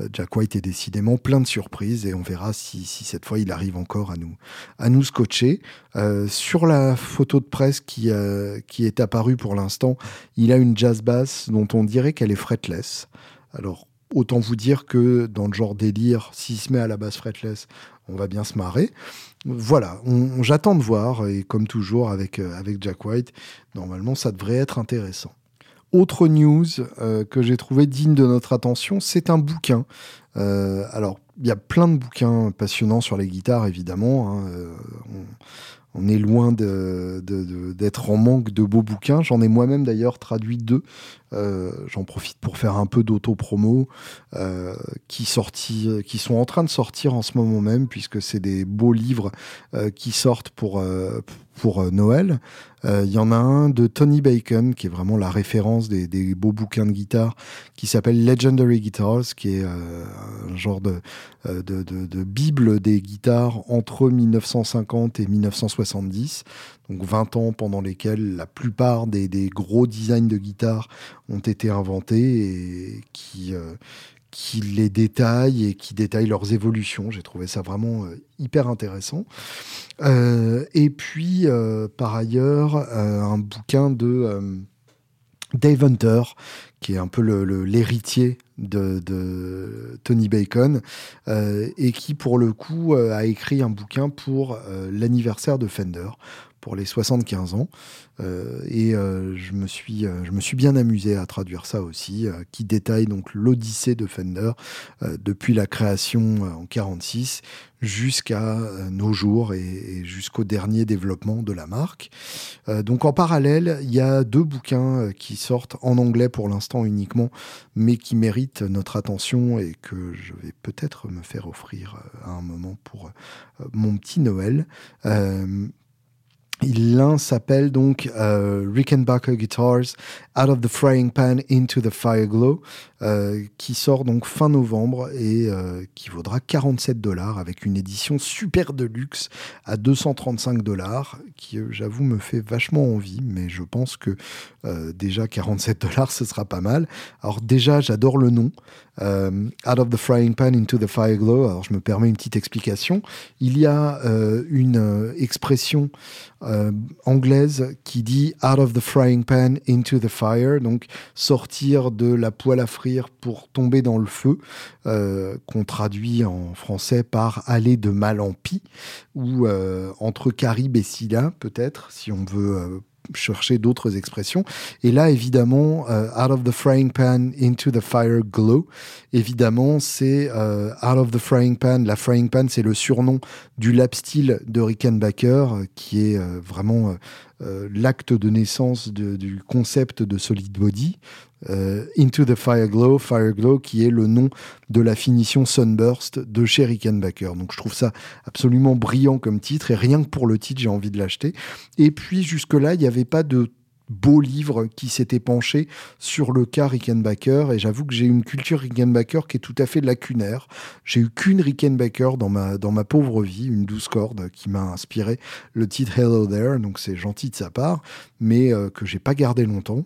Euh, Jack White est décidément plein de surprises et on verra si, cette fois il arrive encore à nous, à nous scotcher. Euh, sur la photo de presse qui, est apparue pour l'instant, il a une jazz bass dont on dirait qu'elle est fretless. Alors, autant vous dire que dans le genre délire, s'il se met à la basse fretless, on va bien se marrer. Voilà, j'attends de voir et comme toujours avec, avec Jack White, normalement ça devrait être intéressant. Autre news euh, que j'ai trouvé digne de notre attention, c'est un bouquin. Euh, alors, il y a plein de bouquins passionnants sur les guitares, évidemment. Hein. Euh, on, est loin d'être en manque de beaux bouquins. J'en ai moi-même d'ailleurs traduit deux J'en profite pour faire un peu d'auto-promo qui, qui sont en train de sortir en ce moment même, puisque c'est des beaux livres qui sortent pour, pour Noël. Il y en a un de Tony Bacon, qui est vraiment la référence des, beaux bouquins de guitare, qui s'appelle Legendary Guitars, qui est un genre de, bible des guitares entre 1950 et 1970 donc 20 ans pendant lesquels la plupart des, gros designs de guitare ont été inventés et qui, euh, qui les détaillent et qui détaillent leurs évolutions. J'ai trouvé ça vraiment euh, hyper intéressant. Euh, et puis, par ailleurs, un bouquin de Dave Hunter, qui est un peu l'héritier de, Tony Bacon, et qui, pour le coup, a écrit un bouquin pour l'anniversaire de Fender pour les 75 ans. Euh, et euh, je, me suis, euh, je me suis bien amusé à traduire ça aussi, qui détaille donc l'odyssée de Fender depuis la création en 46 jusqu'à nos jours et, jusqu'au dernier développement de la marque. donc en parallèle, il y a deux bouquins qui sortent en anglais pour l'instant uniquement, mais qui méritent notre attention et que je vais peut-être me faire offrir à un moment pour mon petit Noël. L'un s'appelle donc euh, Rickenbacker Guitars Out of the Frying Pan into the Fire Glow, euh, qui sort donc fin novembre et euh, qui vaudra 47 dollars avec une édition super de luxe à 235 dollars, qui j'avoue me fait vachement envie, mais je pense que déjà 47 dollars ce sera pas mal. Alors déjà j'adore le nom, Out of the Frying Pan into the Fire Glow. Alors je me permets une petite explication. Il y a une expression euh, anglaise qui dit Out of the frying pan into the fire, donc sortir de la poêle à frire pour tomber dans le feu, euh, qu'on traduit en français par aller de mal en pis, ou euh, entre Carib et Scylla, peut-être, si on veut chercher d'autres expressions. Et là, évidemment, euh, Out of the Frying Pan into the Fire Glow, évidemment, c'est euh, Out of the Frying Pan. La Frying Pan, c'est le surnom du lap style de Rickenbacker, qui est euh, vraiment l'acte de naissance du concept de Solid Body. Euh, Into the Fire Glow, Fire Glow, qui est le nom de la finition Sunburst de chez Rickenbacker. Donc je trouve ça absolument brillant comme titre, et rien que pour le titre, j'ai envie de l'acheter. Et puis jusque-là, il n'y avait pas de beau livre qui s'était penché sur le cas Rickenbacker et j'avoue que j'ai une culture Rickenbacker qui est tout à fait lacunaire. J'ai eu qu'une Rickenbacker dans ma, dans ma pauvre vie, une douce corde qui m'a inspiré le titre Hello There, donc c'est gentil de sa part, mais euh, que j'ai pas gardé longtemps.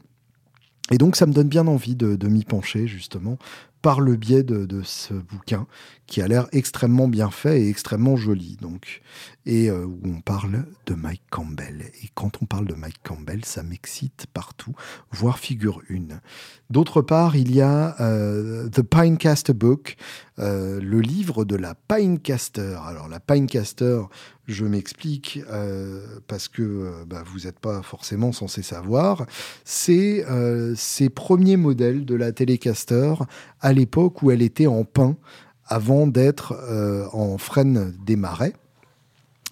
Et donc ça me donne bien envie de, m'y pencher justement par le biais de, ce bouquin qui a l'air extrêmement bien fait et extrêmement joli. Donc, et euh, où on parle de Mike Campbell. Et quand on parle de Mike Campbell, ça m'excite partout, voire figure une. D'autre part, il y a euh, The Pinecaster Book, euh, le livre de la Pinecaster. Alors la Pinecaster, je m'explique parce que bah, vous n'êtes pas forcément censé savoir. C'est ces premiers modèles de la Telecaster à l'époque où elle était en pin avant d'être euh, en frêne des marais.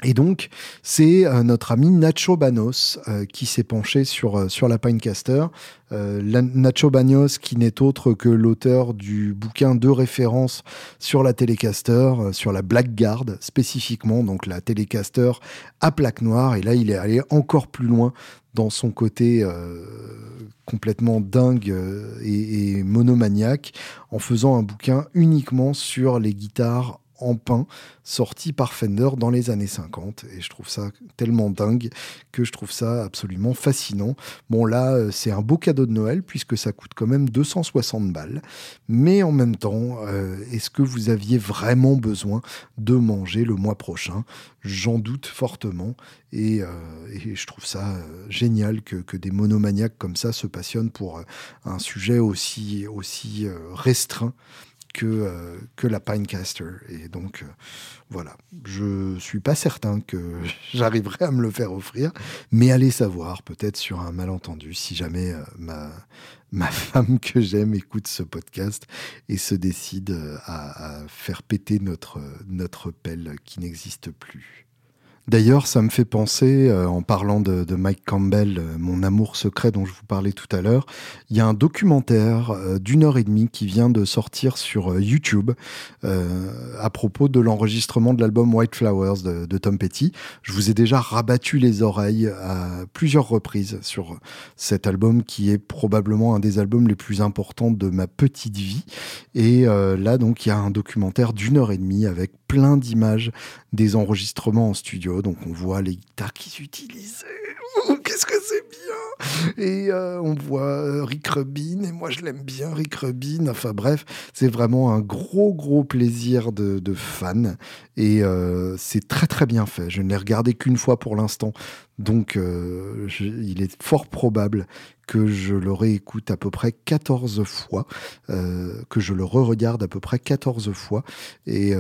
Et donc, c'est euh, notre ami Nacho Banos euh, qui s'est penché sur, sur la Pinecaster. Nacho Banos, qui n'est autre que l'auteur du bouquin de référence sur la Telecaster, sur la Blackguard spécifiquement, donc la Telecaster à plaque noire. Et là, il est allé encore plus loin dans son côté complètement dingue euh, et, monomaniaque en faisant un bouquin uniquement sur les guitares en pain sorti par Fender dans les années 50 et je trouve ça tellement dingue que je trouve ça absolument fascinant. Bon là euh, c'est un beau cadeau de Noël puisque ça coûte quand même 260 balles. Mais en même temps euh, est-ce que vous aviez vraiment besoin de manger le mois prochain? J'en doute fortement. Et, euh, je trouve ça génial que, des monomaniaques comme ça se passionnent pour un sujet aussi, aussi restreint que, euh, que la Pinecaster. Et donc, euh, voilà, je suis pas certain que j'arriverai à me le faire offrir, mais allez savoir, peut-être sur un malentendu, si jamais euh, ma, ma femme que j'aime écoute ce podcast et se décide à, à faire péter notre, notre pelle qui n'existe plus. D'ailleurs, ça me fait penser, euh, en parlant de, Mike Campbell, euh, mon amour secret dont je vous parlais tout à l'heure, il y a un documentaire euh, d'une heure et demie qui vient de sortir sur YouTube à propos de l'enregistrement de l'album White Flowers de, de, Tom Petty. Je vous ai déjà rabattu les oreilles à plusieurs reprises sur cet album qui est probablement un des albums les plus importants de ma petite vie. Et là, donc, il y a un documentaire d'une heure et demie avec plein d'images des enregistrements en studio. Donc on voit les guitares qui s'utilisent. Qu'est-ce que c'est bien? Et euh, on voit euh, Rick Rubin, et moi je l'aime bien, Rick Rubin. Enfin bref, c'est vraiment un gros gros plaisir de, fan. Et euh, c'est très très bien fait. Je ne l'ai regardé qu'une fois pour l'instant. Donc il est fort probable que je le réécoute à peu près 14 fois, que je le re-regarde à peu près 14 fois, et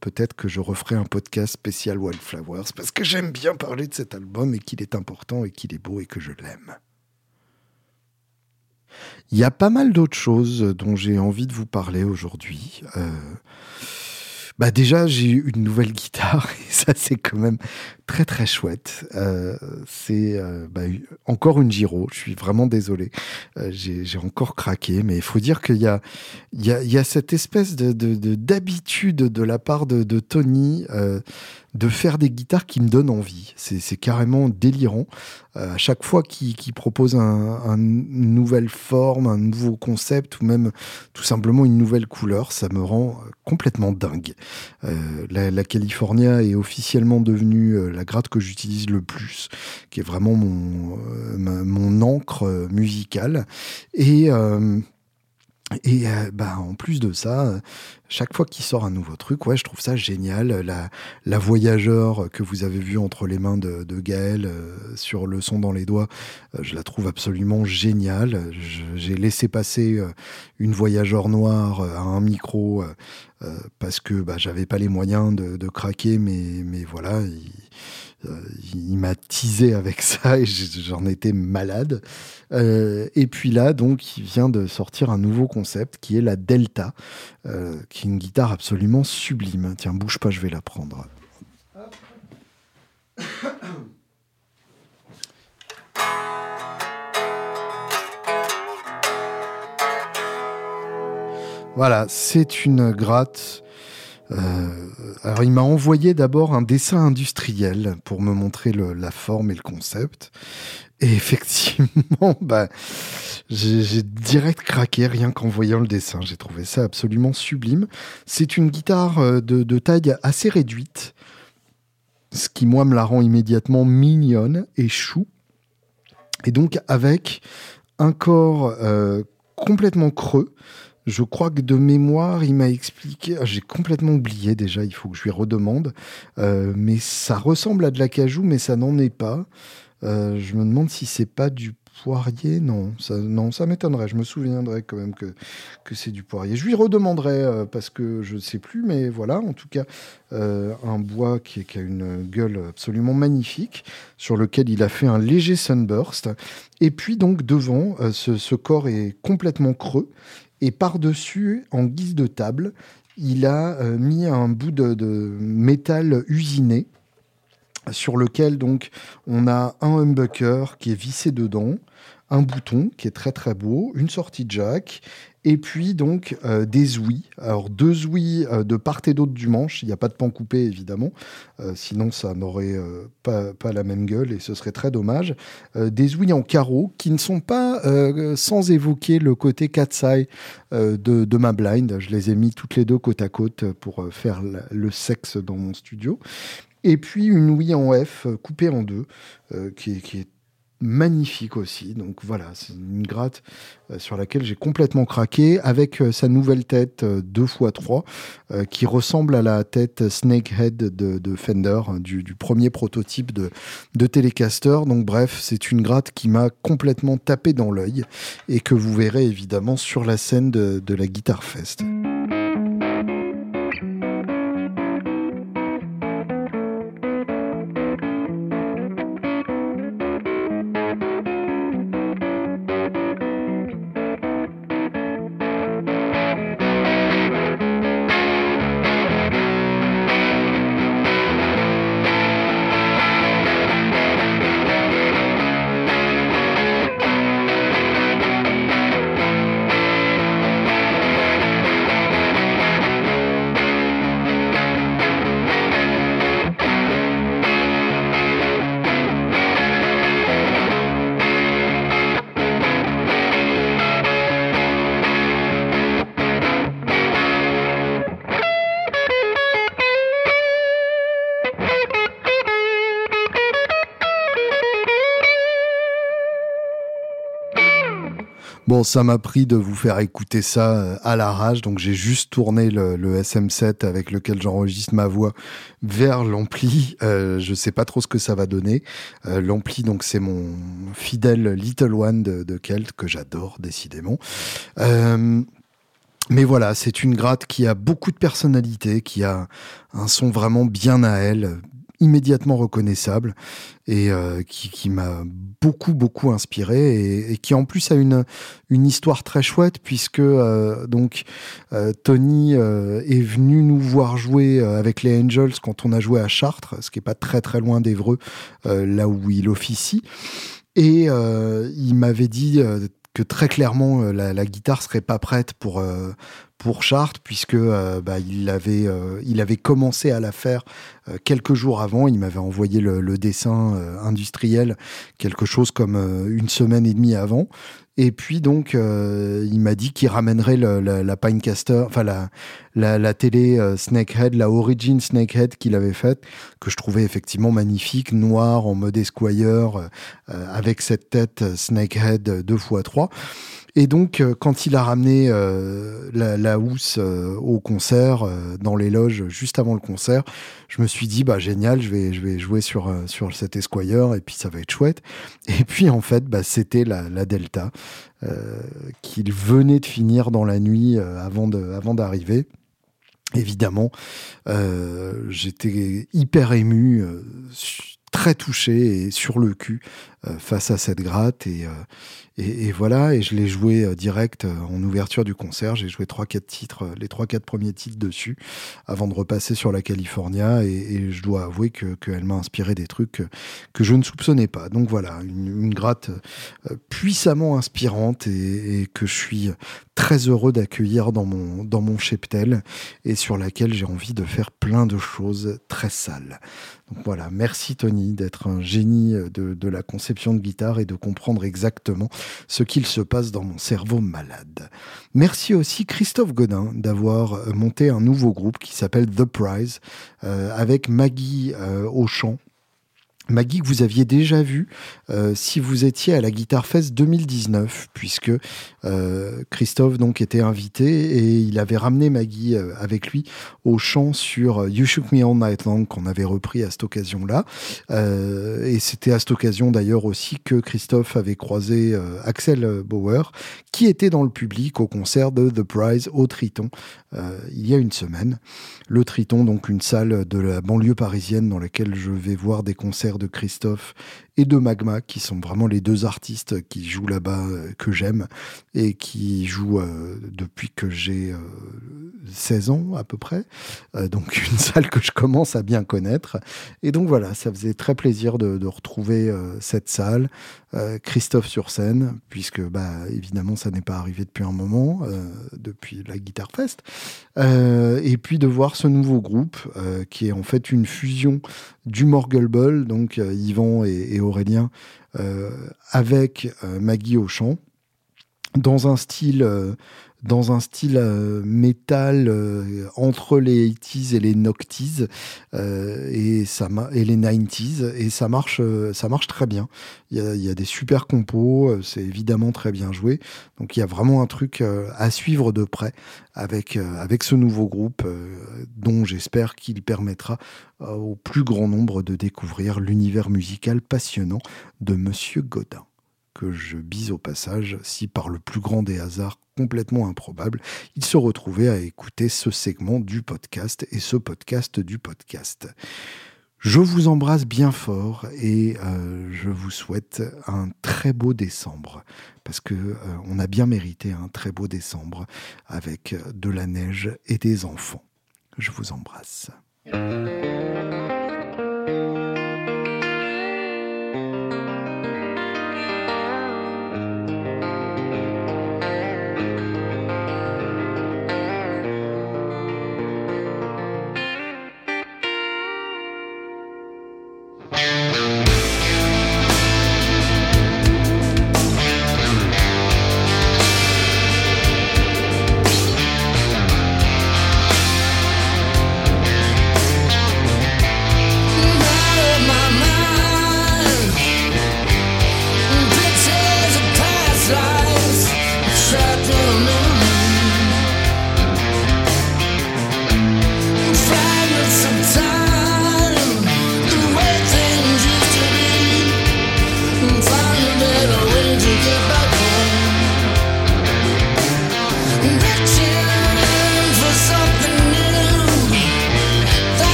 peut-être que je referai un podcast spécial Wildflowers, parce que j'aime bien parler de cet album, et qu'il est important, et qu'il est beau, et que je l'aime. Il y a pas mal d'autres choses dont j'ai envie de vous parler aujourd'hui. Euh, bah déjà, j'ai une nouvelle guitare et ça, c'est quand même très très chouette. Euh, c'est euh, bah, encore une Giro. Je suis vraiment désolé. Euh, j'ai encore craqué, mais il faut dire qu'il y a, cette espèce de d'habitude de, la part de, Tony de faire des guitares qui me donnent envie. C'est carrément délirant. À chaque fois qu'il propose un, une nouvelle forme, un nouveau concept ou même tout simplement une nouvelle couleur, ça me rend complètement dingue. Euh, la, California est officiellement devenue la gratte que j'utilise le plus, qui est vraiment mon, mon encre musicale. Et et bah, en plus de ça, chaque fois qu'il sort un nouveau truc, ouais, je trouve ça génial. La, la voyageur que vous avez vue entre les mains de, de Gaël euh, sur le son dans les doigts, euh, je la trouve absolument géniale. J'ai laissé passer une voyageur noire à un micro parce que bah, j'avais pas les moyens de, craquer, mais, mais voilà. Il, euh, il m'a teasé avec ça et j'en étais malade. Euh, et puis là, donc, il vient de sortir un nouveau concept qui est la Delta, euh, qui est une guitare absolument sublime. Tiens, bouge pas, je vais la prendre. Voilà, c'est une gratte euh, alors il m'a envoyé d'abord un dessin industriel pour me montrer la forme et le concept. Et effectivement, bah, j'ai direct craqué rien qu'en voyant le dessin. J'ai trouvé ça absolument sublime. C'est une guitare euh, de, taille assez réduite, ce qui moi me la rend immédiatement mignonne et chou. Et donc avec un corps euh, complètement creux, je crois que de mémoire, il m'a expliqué. Ah, j'ai complètement oublié déjà, il faut que je lui redemande. Euh, mais ça ressemble à de la cajou, mais ça n'en est pas. Euh, je me demande si c'est pas du poirier. Non, ça, non, ça m'étonnerait. Je me souviendrai quand même que, c'est du poirier. Je lui redemanderai euh, parce que je ne sais plus, mais voilà, en tout cas, un bois qui, a une gueule absolument magnifique, sur lequel il a fait un léger sunburst. Et puis donc devant, ce corps est complètement creux et par-dessus, en guise de table, il a euh, mis un bout de, métal usiné sur lequel donc on a un humbucker qui est vissé dedans, un bouton qui est très très beau, une sortie jack et puis donc euh, des ouïes. Alors deux ouïes euh, de part et d'autre du manche. Il n'y a pas de pan coupé évidemment, euh, sinon ça n'aurait pas, la même gueule et ce serait très dommage. des ouïes en carreau qui ne sont pas sans évoquer le côté cat's eye de, ma blind. Je les ai mis toutes les deux côte à côte pour faire le sexe dans mon studio. Et puis une ouïe en F coupée en deux qui est magnifique aussi. Donc voilà, c'est une gratte euh, sur laquelle j'ai complètement craqué avec euh, sa nouvelle tête 2x3 euh, qui ressemble à la tête Snakehead de, de Fender, hein, du, premier prototype de, de Telecaster. Donc bref, c'est une gratte qui m'a complètement tapé dans l'œil et que vous verrez évidemment sur la scène de, de la Guitar Fest. Ça m'a pris de vous faire écouter ça euh, à la rage, donc j'ai juste tourné le, SM7 avec lequel j'enregistre ma voix vers l'ampli. Euh, je sais pas trop ce que ça va donner. Euh, l'ampli, donc c'est mon fidèle Little One de, Kelt que j'adore décidément. Mais voilà, c'est une gratte qui a beaucoup de personnalité, qui a un son vraiment bien à elle, immédiatement reconnaissable et euh, qui, m'a beaucoup beaucoup inspiré et, qui en plus a une une histoire très chouette puisque euh, donc euh, Tony est venu nous voir jouer avec les Angels quand on a joué à Chartres, ce qui est pas très très loin d'Evreux, là où il officie. Et il m'avait dit que très clairement la, la, guitare serait pas prête pour pour Chartres puisque euh, bah, il avait euh, il avait commencé à la faire euh, quelques jours avant. Il m'avait envoyé le, dessin industriel quelque chose comme une semaine et demie avant. Et puis donc, il m'a dit qu'il ramènerait la, Pinecaster, enfin la, la, télé Snakehead, la Origin Snakehead qu'il avait faite, que je trouvais effectivement magnifique, noir en mode Esquire, avec cette tête Snakehead 2x3. Et donc, euh, quand il a ramené euh, la, housse euh, au concert, dans les loges, juste avant le concert, je me suis dit, bah génial, je vais, jouer sur, cet Esquire et puis ça va être chouette. Et puis, en fait, bah, c'était la, Delta qu'il venait de finir dans la nuit avant d'arriver. Évidemment, j'étais hyper ému très touché et sur le cul face à cette gratte et, et, et, voilà, et je l'ai joué euh, direct euh, en ouverture du concert. J'ai joué trois quatre titres, euh, les trois quatre premiers titres dessus, avant de repasser sur la California. Et, je dois avouer que qu'elle m'a inspiré des trucs que, je ne soupçonnais pas. Donc voilà, une, gratte puissamment inspirante et, que je suis très heureux d'accueillir dans mon dans mon cheptel et sur laquelle j'ai envie de faire plein de choses très sales. Donc voilà, merci Tony d'être un génie de, de la de guitare et de comprendre exactement ce qu'il se passe dans mon cerveau malade. Merci aussi Christophe Godin d'avoir euh, monté un nouveau groupe qui s'appelle The Prize euh, avec Maggie euh, Auchan Maggie, que vous aviez déjà vu euh, si vous étiez à la Guitar Fest 2019, puisque euh, Christophe donc était invité et il avait ramené Maggie euh, avec lui au chant sur You Shook Me All Night Long qu'on avait repris à cette occasion-là. Et c'était à cette occasion d'ailleurs aussi que Christophe avait croisé Axel Bauer, qui était dans le public au concert de The Prize au Triton il y a une semaine. Le Triton, donc une salle de la banlieue parisienne dans laquelle je vais voir des concerts de Christophe et de Magma, qui sont vraiment les deux artistes qui jouent là-bas, euh, que j'aime, et qui jouent euh, depuis que j'ai 16 euh, ans à peu près. donc une salle que je commence à bien connaître. Et donc voilà, ça faisait très plaisir de, retrouver cette salle, Christophe sur scène, puisque bah, évidemment ça n'est pas arrivé depuis un moment, depuis la Guitar Fest. et puis de voir ce nouveau groupe, qui est en fait une fusion du Morgul donc Yvan et, et Aurélien, euh, avec euh, Maggie Auchan, dans un style euh, dans un style euh, métal euh, entre les 80s et les nocties euh, et ça et les 90s et ça marche ça marche très bien. Il y a, y a des super compos, c'est évidemment très bien joué. Donc il y a vraiment un truc à suivre de près avec avec ce nouveau groupe dont j'espère qu'il permettra au plus grand nombre de découvrir l'univers musical passionnant de monsieur Godin que je bise au passage si par le plus grand des hasards complètement improbable, il se retrouvait à écouter ce segment du podcast et ce podcast du podcast. Je vous embrasse bien fort et euh, je vous souhaite un très beau décembre parce que euh, on a bien mérité un très beau décembre avec de la neige et des enfants. Je vous embrasse.